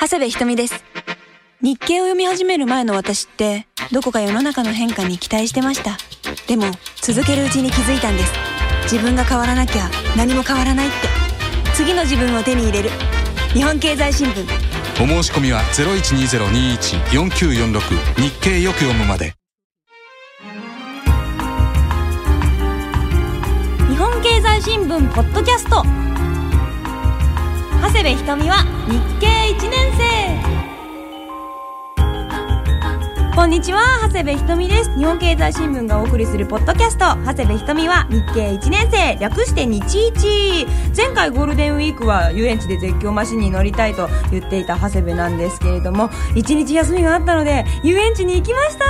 長谷部ひとみです。日経を読み始める前の私ってどこか世の中の変化に期待してました。でも続けるうちに気づいたんです。自分が変わらなきゃ何も変わらないって。次の自分を手に入れる。日本経済新聞。お申し込みは0120214946日経よく読むまで。日本経済新聞ポッドキャスト長谷部瞳は日経1年生。こんにちは長谷部ひとみです。日本経済新聞がお送りするポッドキャスト。長谷部ひとみは日経1年生略して日一。前回ゴールデンウィークは遊園地で絶叫マシンに乗りたいと言っていた長谷部なんですけれども一日休みがあったので遊園地に行きました。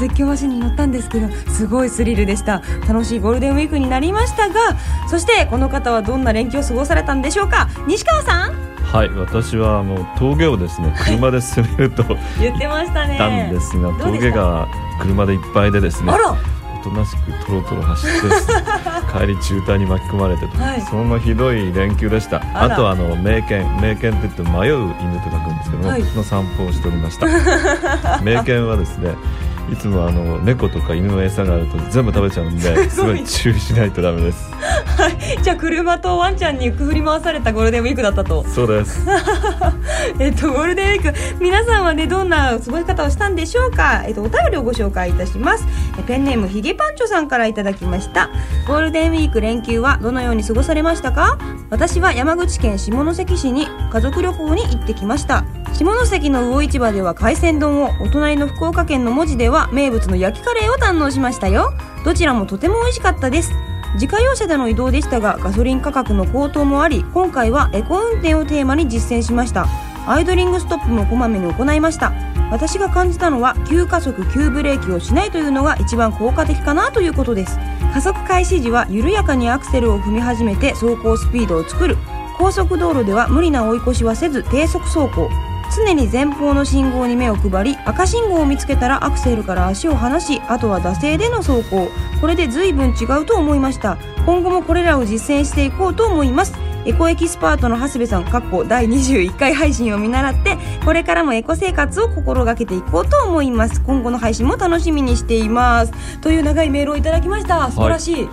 絶叫マシンに乗ったんですけどすごいスリルでした。楽しいゴールデンウィークになりましたがそしてこの方はどんな連休を過ごされたんでしょうか。西川さん。はい私はあの峠をですね車で進めると 言ってましたね。たんですが峠が車でいっぱいでですねあら。おとなしくトロトロ走って 帰り渋滞に巻き込まれてと、はい。そんなひどい連休でした。あとあの名犬名犬って言って迷う犬と書くんですけども、はい。の散歩をしておりました。名犬はですねいつもあの猫とか犬の餌があると全部食べちゃうんですごい注意しないとダメですじゃあ車とワンちゃんに振り回されたゴールデンウィークだったとそうです えっと、ゴールデンウィーク、皆さんはね、どんな過ごし方をしたんでしょうか？えっと、お便りをご紹介いたします。えペンネームひげパンチョさんからいただきました。ゴールデンウィーク連休はどのように過ごされましたか？私は山口県下関市に家族旅行に行ってきました。下関の魚市場では海鮮丼を、お隣の福岡県の門司では名物の焼きカレーを堪能しましたよ。どちらもとても美味しかったです。自家用車での移動でしたがガソリン価格の高騰もあり今回はエコ運転をテーマに実践しました。アイドリングストップもこまめに行いました。私が感じたのは急加速急ブレーキをしないというのが一番効果的かなということです。加速開始時は緩やかにアクセルを踏み始めて走行スピードを作る。高速道路では無理な追い越しはせず低速走行。常に前方の信号に目を配り赤信号を見つけたらアクセルから足を離しあとは惰性での走行。これで随分違うと思いました。今後もこれらを実践していこうと思います。エコエキスパートの長谷部さんかっこ第21回配信を見習ってこれからもエコ生活を心がけていこうと思います。今後の配信も楽しみにしています。という長いメールをいただきました。素晴らしい、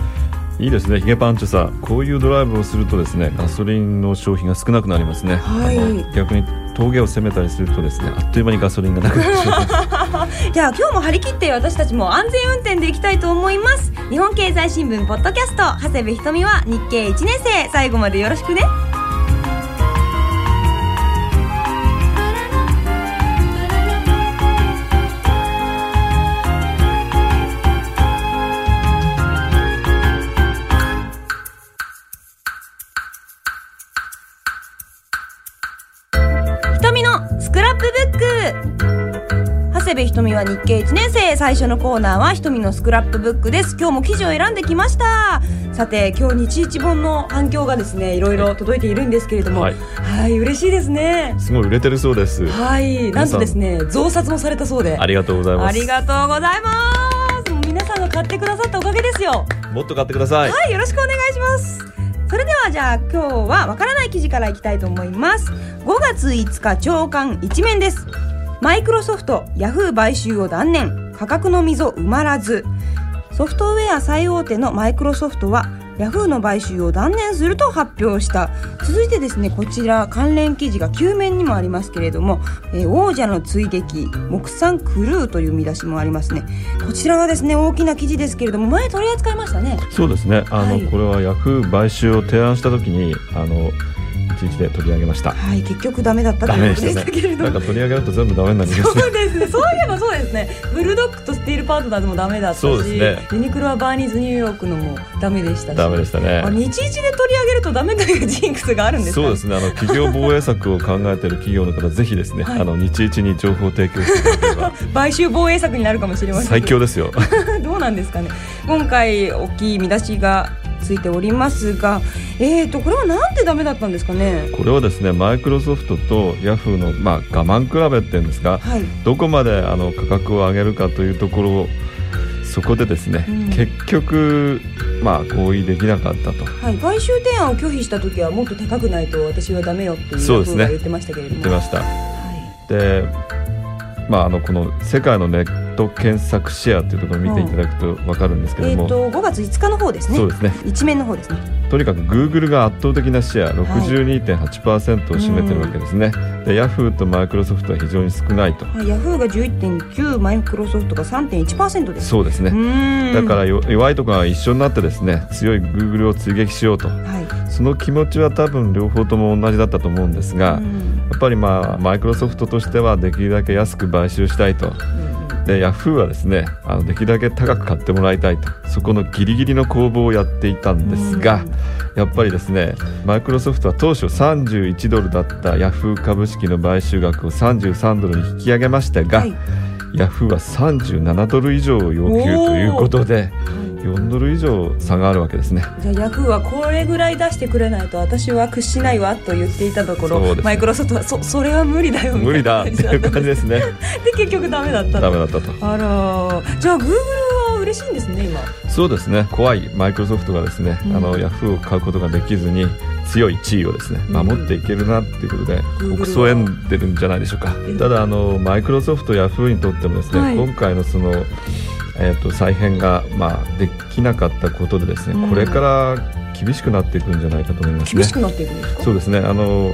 い。いですね。ヒゲパンチョさんこういうドライブをするとですねガソリンの消費が少なくなりますね、はい。逆に峠を攻めたりするとですねあっという間にガソリンがなくなってしまいじゃあ今日も張り切って私たちも安全運転でいきたいと思います。日本経済新聞ポッドキャスト長谷部ひとみは日経1年生。最後までよろしくね。ひとみは日経1年生。最初のコーナーはひとみのスクラップブックです。今日も記事を選んできました。さて今日日一本の反響がですねいろいろ届いているんですけれども。ははいい嬉しいですね。すごい売れてるそうです。はい。なんとですね増刷もされたそうで。ありがとうございます。ありがとうございます。皆さんが買ってくださったおかげですよ。もっと買ってください。はい、よろしくお願いします。それではじゃあ今日はわからない記事からいきたいと思います。5月5日朝刊一面です。マイクロソフト、ヤフー買収を断念。価格の溝埋まらず。ソフトウェア最大手のマイクロソフトはヤフーの買収を断念すると発表した。続いてですねこちら関連記事が9面にもありますけれども、えー王者の追撃木産クルーという見出しもありますね。こちらはですね大きな記事ですけれども前取り扱いましたね。そうですね。あの、はい。これはヤフー買収を提案した時にあの一日で取り上げましたはい、結局ダメだったとダいうことでしたけれども。なんか取り上げると全部ダメになりますねそうですね。そういえばそうですね。ブルドッグとスティールパートナーズもダメだったし、そうですねユニクロはバーニーズニューヨークのもダメでしたし。ダメでしたねあ日一で取り上げるとダメというジンクスがあるんですか、そうですねあの企業防衛策を考えている企業の方ぜひですね、はいあの日一に情報を提供していただければ 買収防衛策になるかもしれません。最強ですよ どうなんですかね。今回大きい見出しがついておりますが、えーとこれはなんでダメだったんですかね？これはですねマイクロソフトとヤフーの、まあ、我慢比べっていうんですかはい。どこまであの価格を上げるかというところそこでですね、うん。結局まあ合意できなかったと。はい、買収提案を拒否した時はもっと高くないと私はダメよっていうそうですね。ヤフーが言ってましたけれども。言ってました。はでまああのこの世界のネット検索シェアっていうところを見ていただくと分かるんですけい、えっ、ども、と5月5日の方ですね。そうですね。一面の方ですね。とにかくグーグルが圧倒的なシェア62.8%を占めてるわけですね、でヤフーとマイクロソフトは非常に少ないと。はい、ヤフーが11.9マイクロソフトが3.1%です。そうですね。うーん。だからよ弱いところが一緒になってですね強いグーグルを追撃しようと。はい。その気持ちは多分両方とも同じだったと思うんですが、うん。やっぱりまあマイクロソフトとしてはできるだけ安く買収したいと。でヤフーはですねあのできるだけ高く買ってもらいたいと。そこのギリギリの攻防をやっていたんですが、やっぱりですねマイクロソフトは当初31ドルだったヤフー株式の買収額を33ドルに引き上げましたが、はい。ヤフーは37ドル以上を要求ということで4ドル以上差があるわけですね。じゃあヤフーはこれぐらい出してくれないと私は屈しないわと言っていたところ、そうです。マイクロソフトはそそれは無理だよみたいな無理だっていう感じですね。で結局ダメだったと。ダメだったと。あらじゃあグーグルは嬉しいんですね今。そうですね。怖いマイクロソフトがですね、うん。あのヤフーを買うことができずに強い地位をですねうん。守っていけるなっていうことで、Google 国葬んでるんじゃないでしょうか。うんただあのマイクロソフトヤフーにとってもですね、はい。今回のそのえー、と再編が、まあ、できなかったことでですね、うん。これから厳しくなっていくんじゃないかと思いますね。厳し。くなっていくんですか？そうですね。あの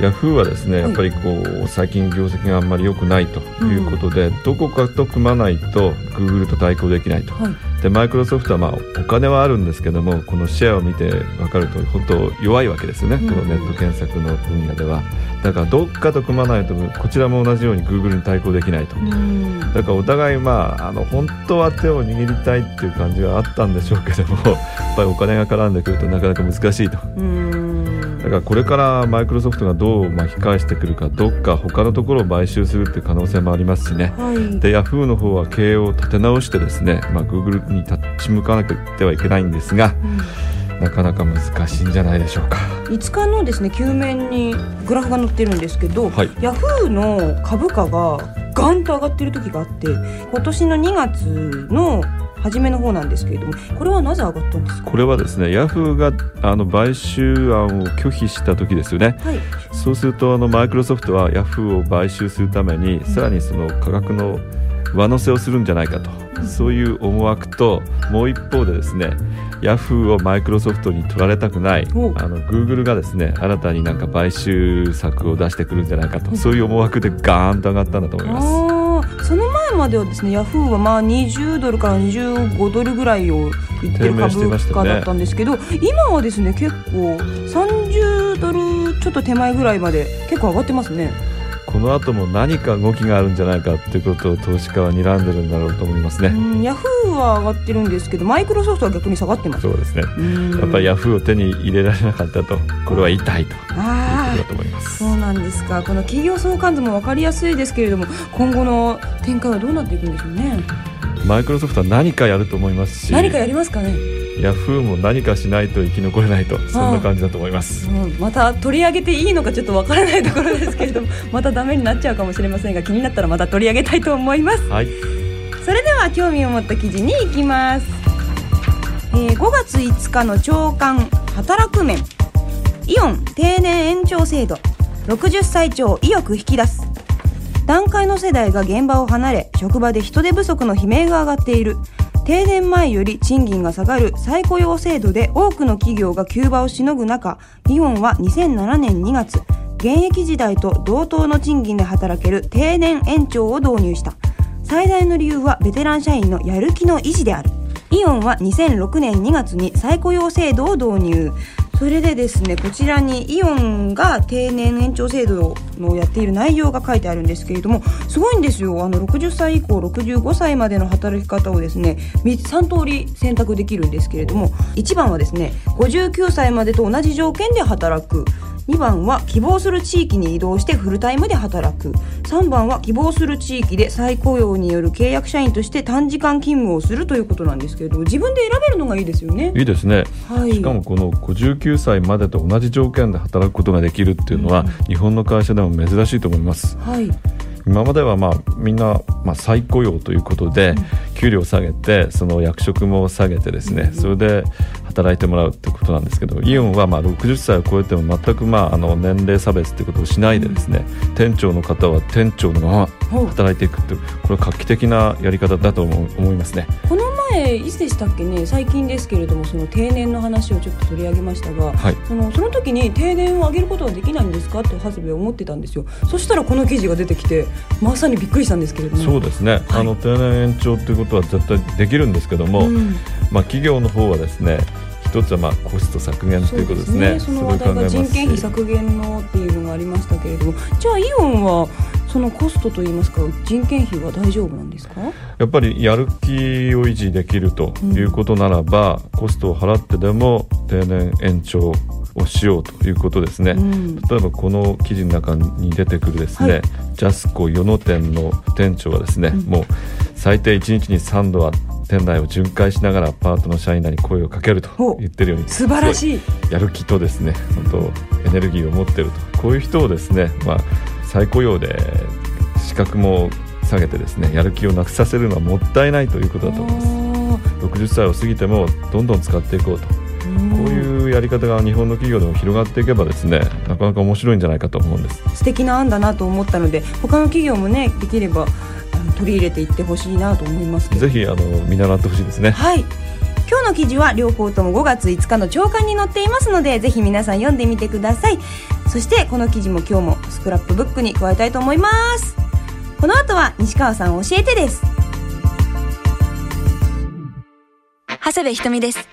ヤフーはですねはいやっぱりこう最近業績があんまり良くないということで、どこかと組まないとグーグルと対抗できないと。はい。でマイクロソフトはまあお金はあるんですけどもこのシェアを見て分かると本当弱いわけですよね、うん。このネット検索の分野ではだからどっかと組まないとこちらも同じようにグーグルに対抗できないと。うん。だからお互いまああの本当は手を握りたいっていう感じはあったんでしょうけども やっぱりお金が絡んでくるとなかなか難しいと。うん。だからこれからマイクロソフトがどう巻き返してくるかどっか他のところを買収するっていう可能性もありますしね。はい。でヤフーの方は経営を立て直してですね、まあ、グーグルに立ち向かなくてはいけないんですがなかなか難しいんじゃないでしょうか5日のですね9面にグラフが載ってるんですけど、はい。ヤフーの株価がガンと上がってる時があって今年の2月の初めの方なんですけれどもこれはなぜ上がったんですか？これはですねヤフーがあの買収案を拒否した時ですよね。はい。そうするとあのマイクロソフトはヤフーを買収するためにさらにその価格の上乗せをするんじゃないかと、そういう思惑ともう一方でですねヤフーをマイクロソフトに取られたくないおあのグーグルがですね新たになんか買収策を出してくるんじゃないかと、そういう思惑でガーンと上がったんだと思います。その前まではですねヤフーはまあ20ドルから25ドルぐらいをいってる株価だったんですけど、今はですね結構30ドルちょっと手前ぐらいまで結構上がってますねこの後も何か動きがあるんじゃないかっていうことを投資家は睨んでるんだろうと思いますね。うんヤフーは上がってるんですけどマイクロソフトは逆に下がってますそうですね。うんやっぱりヤフーを手に入れられなかったと、これは痛いというあことだと思います。そうなんですかこの企業相関図も分かりやすいですけれども今後の展開はどうなっていくんでしょうねマイクロソフトは何かやると思いますし、何かやりますかね、ヤフーも何かしないと生き残れないと、そんな感じだと思います。うんまた取り上げていいのかちょっと分からないところですけれども またダメになっちゃうかもしれませんが気になったらまた取り上げたいと思います。はい。それでは興味を持った記事に行きます、えー5月5日の朝刊働く面。イオン定年延長制度。60歳超意欲引き出す。段階の世代が現場を離れ職場で人手不足の悲鳴が上がっている。定年前より賃金が下がる。再雇用制度で多くの企業が急場をしのぐ中イオンは2007年2月現役時代と同等の賃金で働ける定年延長を導入した。最大の理由はベテラン社員のやる気の維持である。イオンは2006年2月に再雇用制度を導入。それでですねこちらにイオンが定年延長制度のやっている内容が書いてあるんですけれどもすごいんですよ。あの60歳以降65歳までの働き方をですね3通り選択できるんですけれども1番はですね59歳までと同じ条件で働く。2番は希望する地域に移動してフルタイムで働く3番は希望する地域で再雇用による契約社員として短時間勤務をするということなんですけれども自分で選べるのがいいですよね。いいですね。はい、しかもこの59歳までと同じ条件で働くことができるっていうのは、日本の会社でも珍しいと思います。はい、今まではまあみんなまあ再雇用ということで給料を下げてその役職も下げてですねそれで働いてもらうってことなんですけどイオンはまあ60歳を超えても全くまああの年齢差別ってことをしないでですね店長の方は店長のまま働いていくっていうこれは画期的なやり方だと思いますね。この前いつでしたっけね？最近ですけれどもその定年の話をちょっと取り上げましたが、はい。そのその時に定年を上げることはできないんですか？って長谷部は思ってたんですよ。そしたらこの記事が出てきてまさにびっくりしたんですけれども。そうですね、あの定年延長ということは絶対できるんですけども、うん。まあ、企業の方はですね一つはまあコスト削減ということですね。その話題が人件費す削減のっていうのがありましたけれども。じゃあイオンはそのコストといいますか人件費は大丈夫なんですか？やっぱりやる気を維持できるということならば、コストを払ってでも定年延長をしようということですね、うん。例えばこの記事の中に出てくるですね、はい。ジャスコ与野店の店長はですね、うん。もう最低1日に3度は店内を巡回しながらパートの社員らに声をかけるとお言ってるように素晴らしいやる気とですね本当エネルギーを持ってると。こういう人をですね、まあ、再雇用で資格も下げてですねやる気をなくさせるのはもったいないということだと思います。60歳を過ぎてもどんどん使っていこうと。こういうやり方が日本の企業でも広がっていけばですねなかなか面白いんじゃないかと思うんです。素敵な案だなと思ったので他の企業もねできれば取り入れていってほしいなと思いますぜひあの見習ってほしいですね。はい。今日の記事は両方とも5月5日の朝刊に載っていますのでぜひ皆さん読んでみてくださいそしてこの記事も今日もスクラップブックに加えたいと思いますこの後は西川さん教えてです長谷部ひとみです。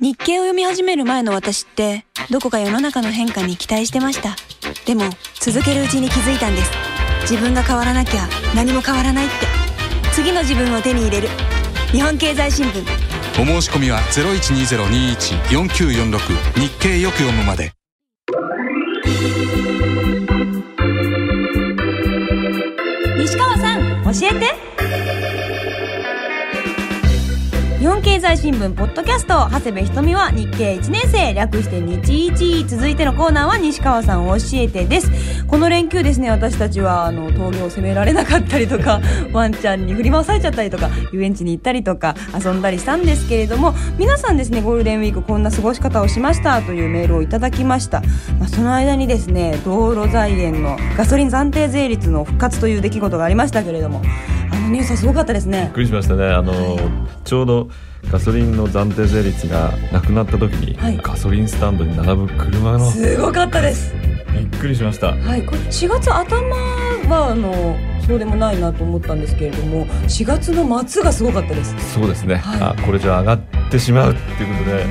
日経を読み始める前の私って、どこか世の中の変化に期待してました。でも、続けるうちに気づいたんです。自分が変わらなきゃ何も変わらないって。次の自分を手に入れる。日本経済新聞。お申し込みは0120214946日経よく読むまでさ日本経済新聞ポッドキャスト長谷部ひとみは日経1年生略して日一続いてのコーナーは西川さん教えてです。この連休ですね私たちはあの峠を攻められなかったりとか ワンちゃんに振り回されちゃったりとか遊園地に行ったりとか遊んだりしたんですけれども皆さんですねゴールデンウィークこんな過ごし方をしましたというメールをいただきました、まあ、その間にですね道路財源のガソリン暫定税率の復活という出来事がありましたけれどものニュースはすごかったですね。びっくりしましたね。あの、ちょうどガソリンの暫定税率がなくなった時に、はい。ガソリンスタンドに並ぶ車のすごかったです。びっくりしました。はい、これ4月頭はあのそうでもないなと思ったんですけれども4月の末がすごかったです。そうですね、はい。あこれじゃ上がってしまうっていうことで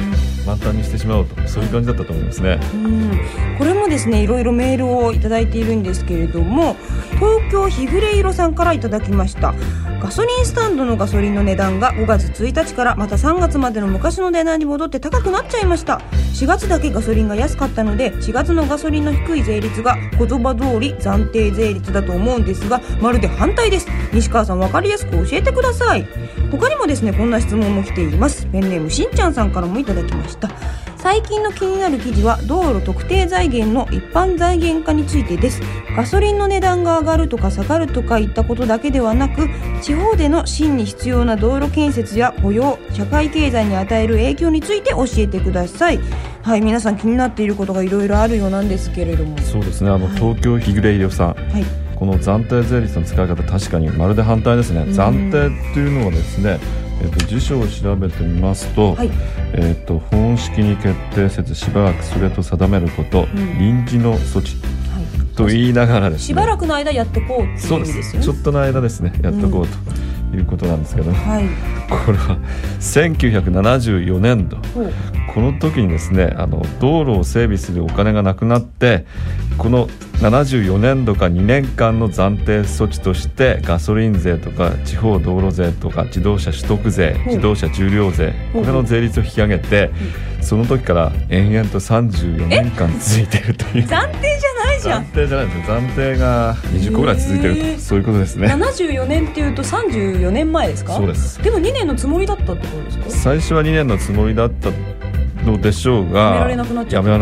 満タンにしてしまうとそういう感じだったと思いますね、うん。これもですねいろいろメールをいただいているんですけれども東京日暮れ色さんからいただきました。ガソリンスタンドのガソリンの値段が5月1日からまた3月までの昔の値段に戻って高くなっちゃいました。4月だけガソリンが安かったので4月のガソリンの低い税率が言葉通り暫定税率だと思うんですがまるで反対です。西川さん分かりやすく教えてください。他にもですねこんな質問も来ています。ペンネームしんちゃんさんからもいただきました。最近の気になる記事は道路特定財源の一般財源化についてです。ガソリンの値段が上がるとか下がるとかいったことだけではなく地方での真に必要な道路建設や雇用社会経済に与える影響について教えてください。はい皆さん気になっていることがいろいろあるようなんですけれども。そうですね。あの、はい。東京日暮れ医療さん。はい。この暫定税率の使い方確かにまるで反対ですね、ん。暫定っていうのはですね、えっと辞書を調べてみますと,、はい。えっと本式に決定せずしばらくそれと定めること、ん。臨時の措置はい。と言いながらですね。しばらくの間やってこうっていうそうで意味ですすよね。ちょっとの間ですね。やっとこうということなんですけど、はい。これは1974年度この時にですねあの道路を整備するお金がなくなってこの74年度か2年間の暫定措置としてガソリン税とか地方道路税とか自動車取得税うん自動車重量税うん。これの税率を引き上げてその時から延々と34年間続いているという。暫定じゃないじゃん。暫定じゃないです。よ暫定が20個ぐらい続いてるへー。とそういうことですね。74年っていうと34年前ですか？そうです。でも2年のつもりだったってことですか？最初は2年のつもりだったのでしょうがやめられなくなっちゃった。あ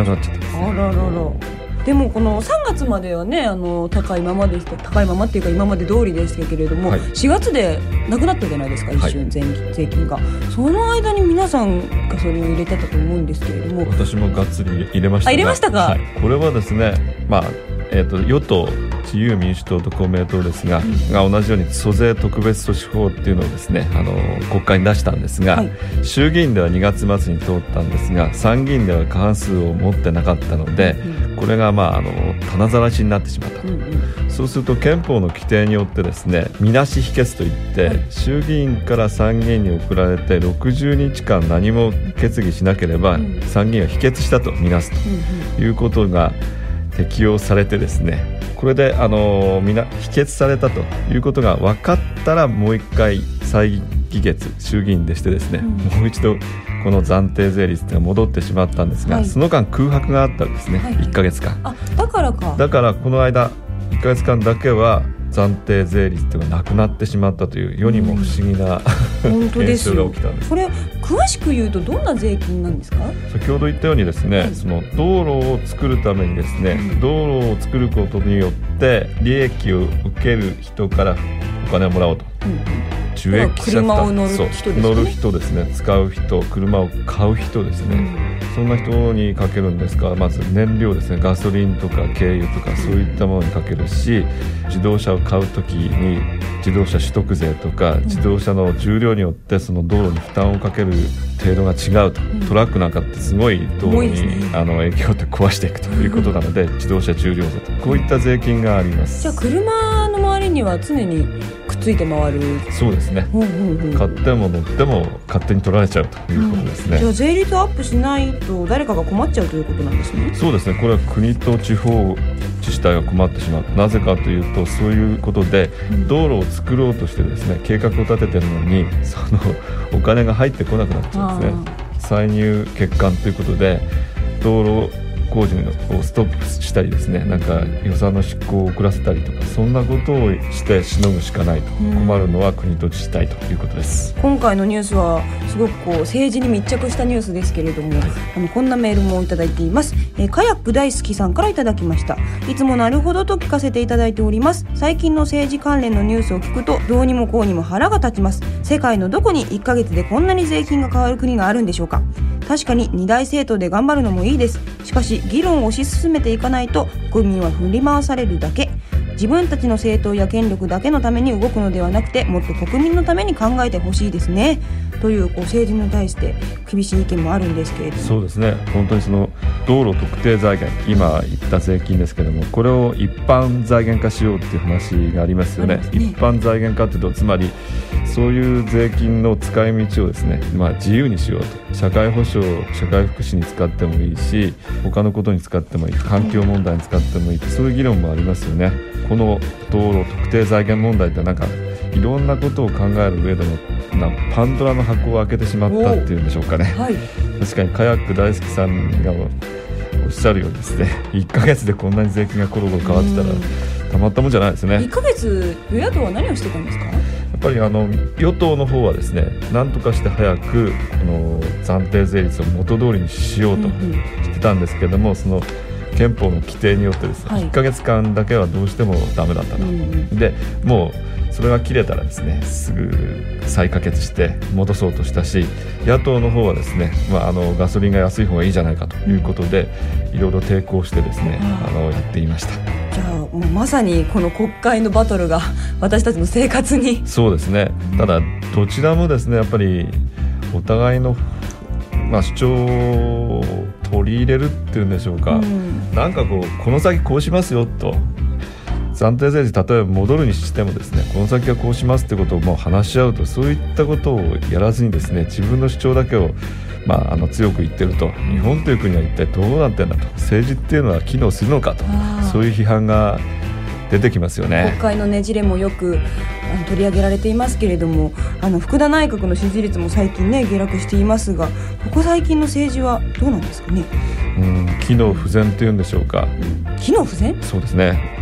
ららら。でもこの3月まではねあの高いままでした高いままっていうか今まで通りでしたけれども、はい。4月でなくなったじゃないですか一瞬税,、税金が。その間に皆さんがそれを入れてたと思うんですけれども。私もがっつり入れましたが。あ入れましたか？はい、これはですね、まあえー、と与党自由民主党と公明党ですが,、が同じように租税特別措置法っていうのをですねあの国会に出したんですが、はい。衆議院では2月末に通ったんですが参議院では過半数を持ってなかったので、これが、まあ、あの棚ざらしになってしまったと。うんうん。そうすると憲法の規定によってですねみなし否決といって、はい。衆議院から参議院に送られて60日間何も決議しなければ、うん。参議院は否決したとみなすということが適用されてですねこれであのみな否決されたということが分かったらもう一回再議決衆議院でしてですね、うん。もう一度この暫定税率が戻ってしまったんですが、はい。その間空白があったんですね、はい1ヶ月間。あだからか。だからこの間1ヶ月間だけは暫定税率というのがなくなってしまったという世にも不思議な、本当です現象よが起きたんです。これ詳しく言うとどんな税金なんですか？先ほど言ったようにですね、はい。その道路を作るためにですね、うん。道路を作ることによって利益を受ける人からお金をもらおうと。受益者車を乗る人ですよね。乗る人ですね。使う人車を買う人ですね、そんな人にかけるんですがまず燃料ですね。ガソリンとか軽油とかそういったものにかけるし自動車を買う時に自動車取得税とか自動車の重量によってその道路に負担をかける程度が違うと、ん。トラックなんかってすごい道路に、あの影響って壊していくということなので自動車重量税とこういった税金があります。じゃあ車りには常にくっついて回る。そうですね。うんうんうん。買っても乗っても勝手に取られちゃうということですね、じゃあ税率アップしないと誰かが困っちゃうということなんですね。そうですね。これは国と地方自治体が困ってしまう。なぜかというとそういうことでうん。道路を作ろうとしてですね計画を立ててるのにそのお金が入ってこなくなっちゃうんですね。歳入欠陥ということで道路工事をストップしたりですねなんか予算の執行を遅らせたりとかそんなことをしてしのぐしかないと。うん。困るのは国と自治体ということです。今回のニュースはすごくこう政治に密着したニュースですけれどもあのこんなメールもいただいています、えーカヤック大好きさんからいただきました。いつもなるほどと聞かせていただいております。最近の政治関連のニュースを聞くとどうにもこうにも腹が立ちます。世界のどこに1ヶ月でこんなに税金が変わる国があるんでしょうか。確かに二大政党で頑張るのもいいです。しかし議論を推し進めていかないと国民は振り回されるだけ。自分たちの政党や権力だけのために動くのではなくてもっと国民のために考えてほしいですね。というこう政治に対して厳しい意見もあるんですけれども。そうですね。本当にその道路特定財源今言った税金ですけどもこれを一般財源化しようっていう話がありますよね。ね。一般財源化っていうとつまりそういう税金の使い道をですね、まあ、自由にしようと。社会保障社会福祉に使ってもいいし他のことに使ってもいい。環境問題に使ってもいい。そういう議論もありますよね。この道路特定財源問題ってなんかいろんなことを考える上でもなパンドラの箱を開けてしまったっていうんでしょうかね。はい。確かにカヤック大好きさんがおっしゃるようにですね1ヶ月でこんなに税金がコロコロ変わってたらたまったもんじゃないですね。1ヶ月与野党は何をしてたんですか？やっぱりあの与党の方はですね何とかして早くこの暫定税率を元通りにしようとうんうん。してたんですけどもその憲法の規定によってですね、はい。1ヶ月間だけはどうしてもダメだったと、うんうん。でもうそれが切れたらですねすぐ再可決して戻そうとしたし野党の方はですね、まあ、あのガソリンが安い方がいいじゃないかということでいろいろ抵抗してですねああのやっていました。じゃあもうまさにこの国会のバトルが 私たちの生活に。そうですね。ただどちらもですねやっぱりお互いの、まあ、主張を取り入れるっていうんでしょうか、うん。なんかこうこの先こうしますよと暫定税率例えば戻るにしてもですねこの先はこうしますってことをもう話し合うとそういったことをやらずにですね自分の主張だけを、まあ、あの強く言ってると日本という国は一体どうなってんだと政治っていうのは機能するのかとそういう批判が出てきますよね。国。会のねじれもよくあの取り上げられていますけれどもあの福田内閣の支持率も最近ね下落していますがここ最近の政治はどうなんですかね？うん機能不全っていうんでしょうか。機能不全？そうですね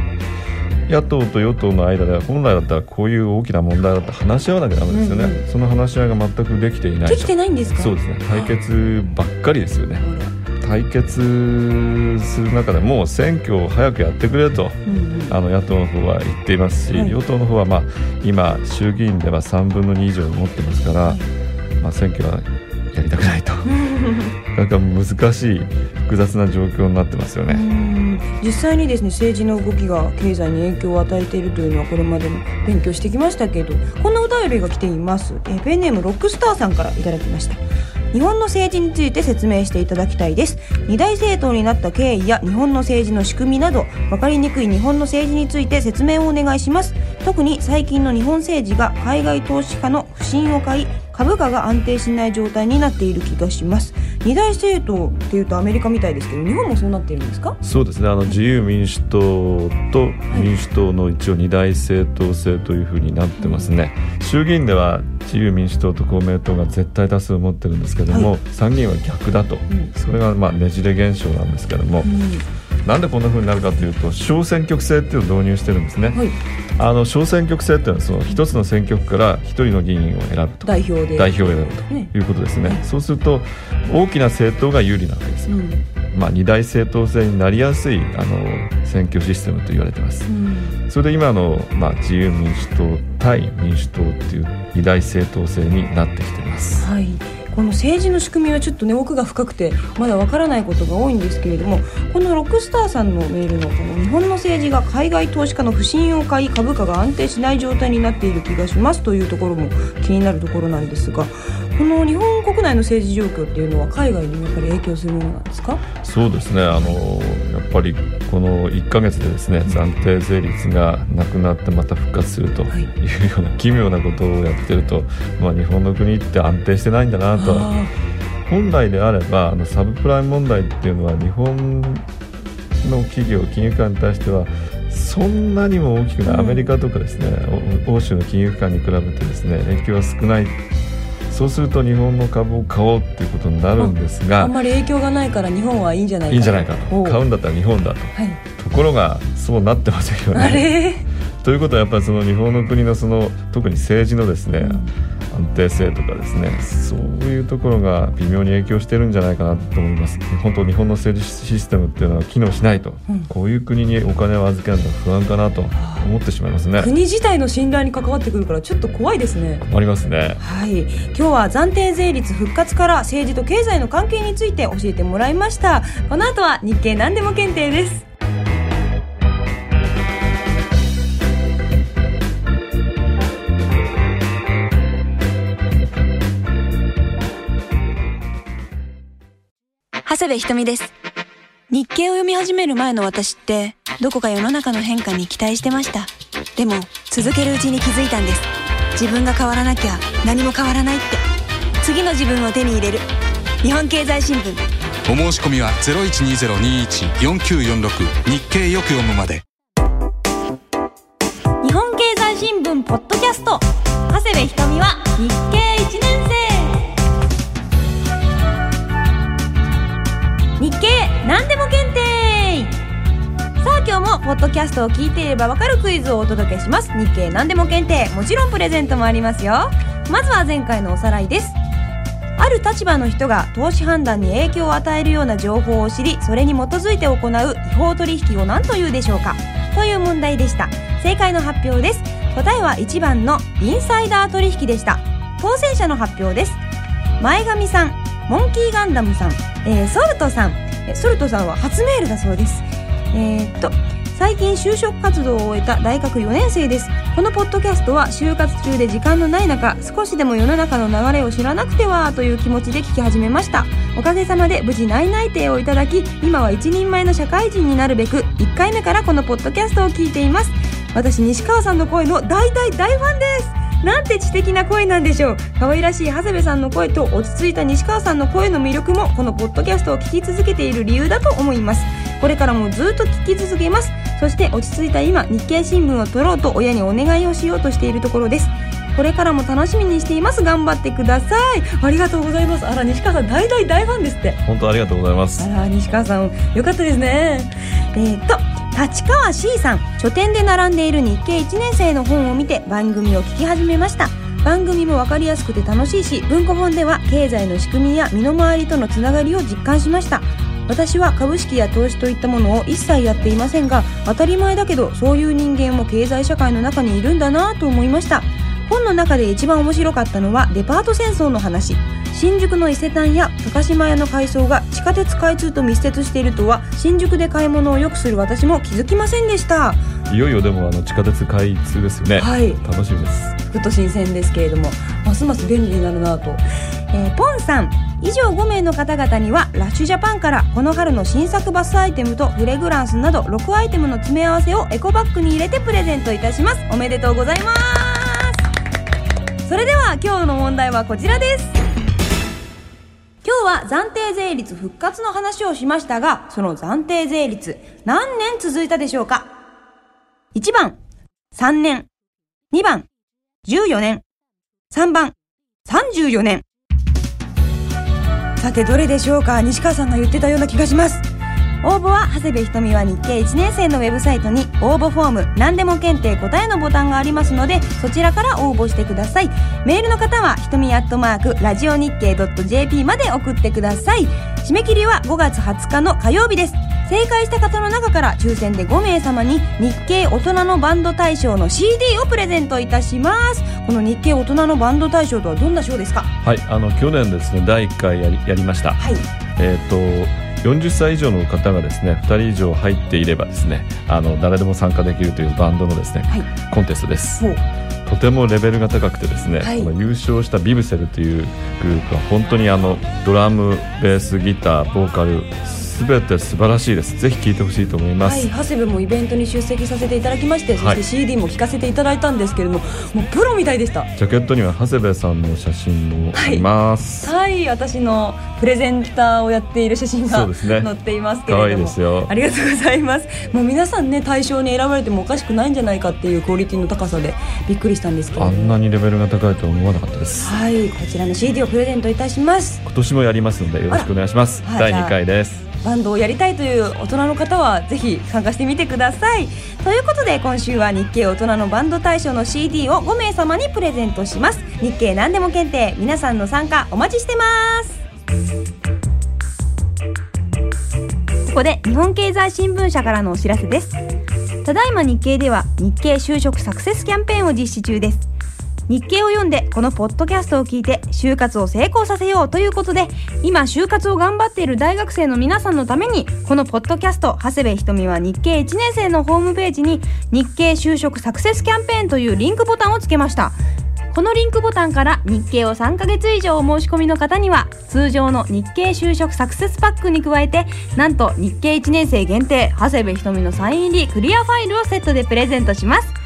野党と与党の間では本来だったらこういう大きな問題だったら話し合わなきゃダメですよね、うんうん。その話し合いが全くできていないとできてないんですか？そうですね。対決ばっかりですよね。対決する中でもう選挙を早くやってくれと、うんあの野党の方は言っていますし、はい。与党の方はまあ今衆議院では3分の2以上持ってますから、まあ、選挙はやりたくないと。なんか難しい複雑な状況になってますようね。ん。実際にですね政治の動きが経済に影響を与えているというのはこれまでも勉強してきましたけどこんなお便りが来ています、えーペンネームロックスターさんからいただきました。日本の政治について説明していただきたいです。二大政党になった経緯や日本の政治の仕組みなど分かりにくい日本の政治について説明をお願いします。特に最近の日本政治が海外投資家の不信を買い株価が安定しない状態になっている気がします。二大政党っていうとアメリカみたいですけど日本もそうなっているんですか？そうですね。あの自由民主党と民主党の一応二大政党制というふうになってますね、衆議院では自由民主党と公明党が絶対多数を持ってるんですけども、参議院は逆だと、ん。それがまあねじれ現象なんですけども、なんでこんなふうになるかというと小選挙区制っていうのを導入してるんですね、はい。あの小選挙区制っていうのはその一つの選挙区から一人の議員を選ぶと。代表で。代表を選ぶね。ということですね、はいそうすると大きな政党が有利なわけですよ、うん。まあ、二大政党制になりやすいあの選挙システムと言われてます。うん。それで今の、まあ、自由民主党対民主党っていう二大政党制になってきています。はいこの政治の仕組みはちょっとね奥が深くてまだわからないことが多いんですけれどもこのロックスターさんのメールのこの日本の政治が海外投資家の不信を買い株価が安定しない状態になっている気がしますというところも気になるところなんですがこの日本国内の政治状況っていうのは海外にもやっぱり影響するものなんですか？そうですね。あのやっぱりこの1ヶ月でですね暫定税率がなくなってまた復活するとはい。いうような奇妙なことをやってると、まあ、日本の国って安定してないんだなと。あ本来であればあのサブプライム問題っていうのは日本の企業金融機関に対してはそんなにも大きくない、うんアメリカとかですねお欧州の金融機関に比べてですね影響は少ないそうすると日本の株を買おうっていうことになるんですーあがんまり影響がないから日本はいいんじゃないかいいんじゃないかと。買うんだったら日本だと。はい。ところがそうなってませんよあね。れ？ということはやっぱりその日本の国のその特に政治のですね、うん安定性とかですねそういうところが微妙に影響してるんじゃないかなと思います。本当日本の政治システムっていうのは機能しないと、うん。こういう国にお金を預けるのは不安かなと思ってしまいますね。国自体の信頼に関わってくるからちょっと怖いですね。困りますね。はい、今日は暫定税率復活から政治と経済の関係について教えてもらいました。この後は日経何でも検定です長谷部ひとみです。日経を読み始める前の私って、どこか世の中の変化に期待してました。でも、続けるうちに気づいたんです。自分が変わらなきゃ何も変わらないって。次の自分を手に入れる。日本経済新聞。お申し込みは0120-21-4946日経よく読むまで日本経済新聞ポッドキャスト長谷部ひとみは日経1年生日経何でも検定さあ今日もポッドキャストを聞いていればわかるクイズをお届けします。日経何でも検定もちろんプレゼントもありますよ。まずは前回のおさらいです。ある立場の人が投資判断に影響を与えるような情報を知りそれに基づいて行う違法取引を何というでしょうか。という問題でした。正解の発表です。答えは1番のインサイダー取引でした。当選者の発表です。前髪さんモンキーガンダムさん、えーソルトさん。えソルトさんは初メールだそうです。えーっと最近就職活動を終えた大学4年生です。このポッドキャストは就活中で時間のない中少しでも世の中の流れを知らなくてはという気持ちで聞き始めました。おかげさまで無事内内定をいただき今は一人前の社会人になるべく1回目からこのポッドキャストを聞いています。私西川さんの声の大大大ファンです。なんて知的な声なんでしょう。可愛らしい長谷部さんの声と落ち着いた西川さんの声の魅力もこのポッドキャストを聞き続けている理由だと思います。これからもずっと聞き続けます。そして落ち着いた今日経新聞を取ろうと親にお願いをしようとしているところです。これからも楽しみにしています。頑張ってください。ありがとうございます。あら西川さん大大大ファンですって。本当ありがとうございます。あら西川さんよかったですね。えー、と立川 C さん書店で並んでいる日経1年生の本を見て番組を聞き始めました。番組も分かりやすくて楽しいし文庫本では経済の仕組みや身の回りとのつながりを実感しました。私は株式や投資といったものを一切やっていませんが当たり前だけどそういう人間も経済社会の中にいるんだなと思いました。本の中で一番面白かったのはデパート戦争の話。新宿の伊勢丹や高島屋の改装が地下鉄開通と密接しているとは新宿で買い物をよくする私も気づきませんでした。いよいよでもあの地下鉄開通ですよね。はい。楽しみです。副都心線ですけれどもますます便利になるなと、えーポンさん以上5名の方々にはラッシュジャパンからこの春の新作バスアイテムとフレグランスなど6アイテムの詰め合わせをエコバッグに入れてプレゼントいたします。おめでとうございますそれでは今日の問題はこちらです。今日は暫定税率復活の話をしましたがその暫定税率何年続いたでしょうか？1番3年2番14年3番34年。さてどれでしょうか？西川さんが言ってたような気がします。応募は長谷部ひとみは日経1年生のウェブサイトに応募フォーム何でも検定答えのボタンがありますのでそちらから応募してください。メールの方はひとみアットマークラジオ日経 .jp まで送ってください。締め切りは5月20日の火曜日です。正解した方の中から抽選で5名様に日経大人のバンド大賞の CD をプレゼントいたします。この日経大人のバンド大賞とはどんな賞ですか？はいあの去年ですね第1回やりやりました。はい。えっ、と40歳以上の方がですね2人以上入っていればですねあの誰でも参加できるというバンドのですね、はい。コンテストです。とてもレベルが高くてですね、はい。この優勝したビブセルというグループは本当にあのドラムベースギターボーカル全て素晴らしいです。ぜひ聴いてほしいと思います、はい、長谷部もイベントに出席させていただきまして、はい。そして CD も聴かせていただいたんですけれどももうプロみたいでした。ジャケットには長谷部さんの写真もあります、はい。私のプレゼンターをやっている写真がね。載っていますけれどもですよ。ありがとうございます。もう皆さんね対象に選ばれてもおかしくないんじゃないかっていうクオリティの高さでびっくりしたんですけれど。もあんなにレベルが高いとは思わなかったです。はい。こちらの CD をプレゼントいたします。今年もやりますのでよろしくお願いします。第2回ですバンドをやりたいという大人の方はぜひ参加してみてください。ということで今週は日経大人のバンド大賞の CD を5名様にプレゼントします。日経何でも検定皆さんの参加お待ちしてます。ここで日本経済新聞社からのお知らせです。ただいま日経では日経就職サクセスキャンペーンを実施中です。日経を読んでこのポッドキャストを聞いて就活を成功させようということで今就活を頑張っている大学生の皆さんのためにこのポッドキャスト長谷部ひとみは日経1年生のホームページに日経就職サクセスキャンペーンというリンクボタンをつけました。このリンクボタンから日経を3ヶ月以上お申し込みの方には通常の日経就職サクセスパックに加えてなんと日経1年生限定長谷部ひとみのサイン入りクリアファイルをセットでプレゼントします。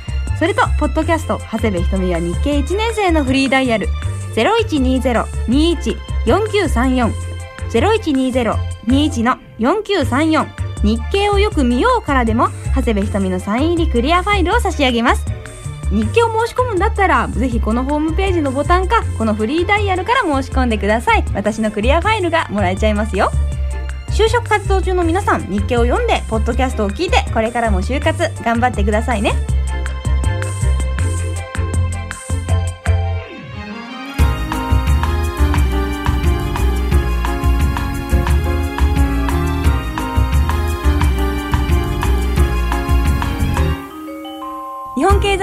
それとポッドキャスト長谷部ひとみは日経1年生のフリーダイヤル0120-21-4934 0120-21の4934日経をよく見ようからでも長谷部ひとみのサイン入りクリアファイルを差し上げます。日経を申し込むんだったらぜひこのホームページのボタンかこのフリーダイヤルから申し込んでください。私のクリアファイルがもらえちゃいますよ。就職活動中の皆さん日経を読んでポッドキャストを聞いてこれからも就活頑張ってくださいね。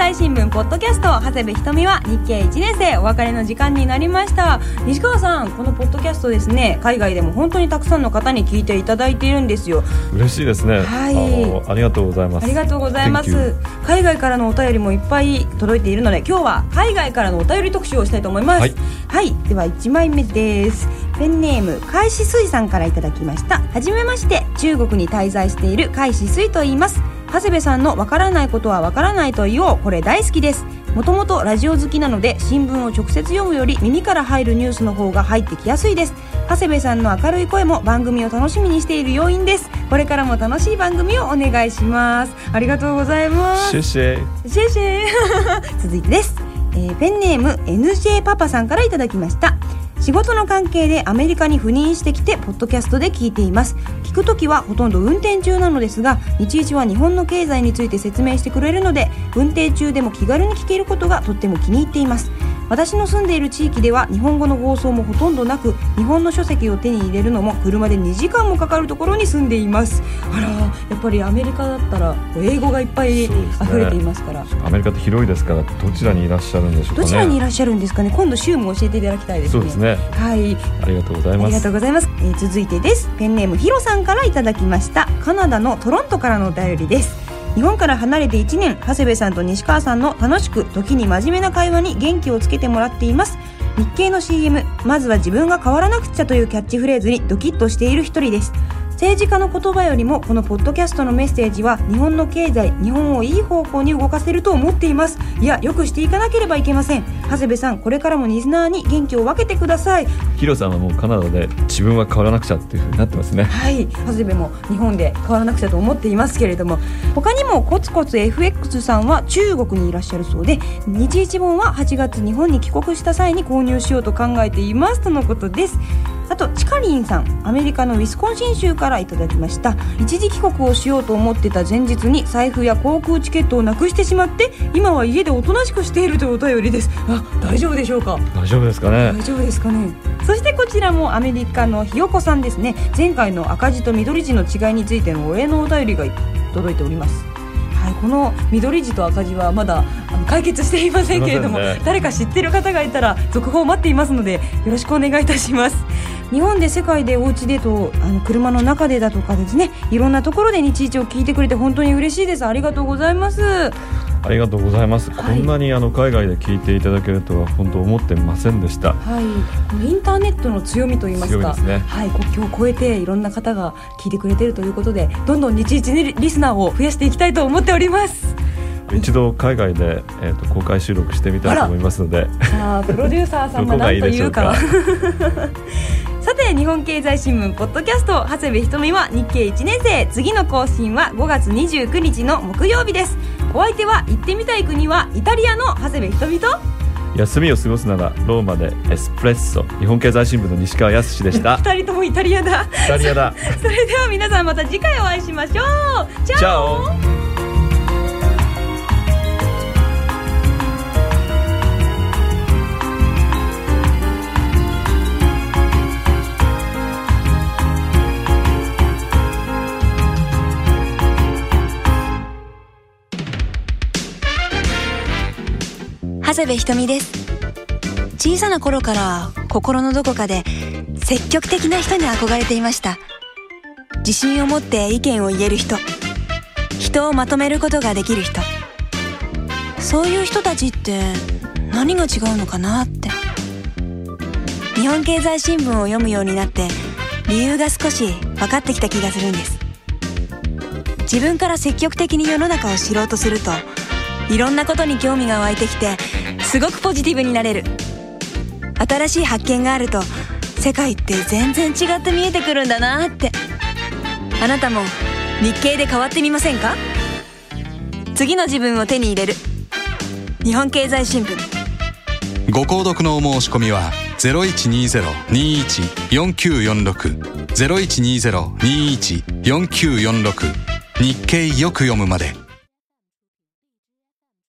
済新聞ポッドキャスト長谷部ひとみは日経1年生お別れの時間になりました。西川さんこのポッドキャストですね海外でも本当にたくさんの方に聞いていただいているんですよ。嬉しいですね、はい。ありがとうございます。ありがとうございます。海外からのお便りもいっぱい届いているので今日は海外からのお便り特集をしたいと思います。はい、はい、では1枚目です。ペンネーム海志水さんからいただきました。はじめまして。中国に滞在している海志水と言います長谷部さんのわからないことはわからないと言おうこれ大好きです。もともとラジオ好きなので新聞を直接読むより耳から入るニュースの方が入ってきやすいです。長谷部さんの明るい声も番組を楽しみにしている要因です。これからも楽しい番組をお願いします。ありがとうございます。シェシェ。シェイシェ。イ 続いてです、えーペンネーム NJ パパさんからいただきました仕事の関係でアメリカに赴任してきてポッドキャストで聞いています。聞くときはほとんど運転中なのですが日一は日本の経済について説明してくれるので運転中でも気軽に聞けることがとっても気に入っています。私の住んでいる地域では日本語の放送もほとんどなく日本の書籍を手に入れるのも車で2時間もかかるところに住んでいます。あらやっぱりアメリカだったら英語がいっぱい溢れていますからアメリカって広いですからどちらにいらっしゃるんでしょうかね。どちらにいらっしゃるんですかね。今度週も教えていただきたいですね。そうですね。はい。ありがとうございありがますとうございます、えー続いてです。ペンネームヒロさんからいただきました。カナダのトロントからのお便りです日本から離れて1年長谷部さんと西川さんの楽しく時に真面目な会話に元気をつけてもらっています。日経の CM まずは自分が変わらなくちゃというキャッチフレーズにドキッとしている一人です。政治家の言葉よりもこのポッドキャストのメッセージは日本の経済日本をいい方向に動かせると思っています。いやよくしていかなければいけません。長谷部さんこれからもリスナーに元気を分けてください。ヒロさんはもうカナダで自分は変わらなくちゃっていうふうになってますね。はい、長谷部も日本で変わらなくちゃと思っていますけれども他にもコツコツ FX さんは中国にいらっしゃるそうで日一本は8月日本に帰国した際に購入しようと考えていますとのことです。あとチカリンさんアメリカのウィスコンシン州からいただきました。一時帰国をしようと思ってた前日に財布や航空チケットをなくしてしまって今は家でおとなしくしているというお便りです。あ大丈夫でしょうか？大丈夫ですかね？大丈夫ですかね？そしてこちらもアメリカのひよこさんですね。前回の赤字と緑字の違いについてのお礼のお便りが届いております。はい、この緑字と赤字はまだ解決していませんけれども、ね。誰か知ってる方がいたら続報を待っていますのでよろしくお願いいたします。日本で世界でお家でとあの車の中でだとかですねいろんなところで日一を聞いてくれて本当に嬉しいです。ありがとうございますありがとうございます、はい。こんなにあの海外で聞いていただけるとは本当思ってませんでした。はい、インターネットの強みといいますか強いですね。はい、国境を越えていろんな方が聞いてくれているということでどんどん日一にリスナーを増やしていきたいと思っております。一度海外で、えー、と公開収録してみたいと思いますので。さあプロデューサーさんがいいが何というか さて日本経済新聞ポッドキャスト長谷部ひとみは日経1年生。次の更新は5月29日の木曜日です。お相手は行ってみたい国はイタリアの長谷部ひとみと休みを過ごすならローマでエスプレッソ。日本経済新聞の西川康でした。2人ともイタリアだ。イタリアだ。それでは皆さんまた次回お会いしましょう。チチャオ長谷部ひとみです。小さな頃から心のどこかで積極的な人に憧れていました。自信を持って意見を言える人。人をまとめることができる人。そういう人たちって何が違うのかなって。日本経済新聞を読むようになって理由が少し分かってきた気がするんです。自分から積極的に世の中を知ろうとするといろんなことに興味が湧いてきてすごくポジティブになれる。新しい発見があると世界って全然違って見えてくるんだなって。あなたも日経で変わってみませんか？次の自分を手に入れる。日本経済新聞。ご購読のお申し込みは0120-21-4946 0120-21-4946日経よく読むまで。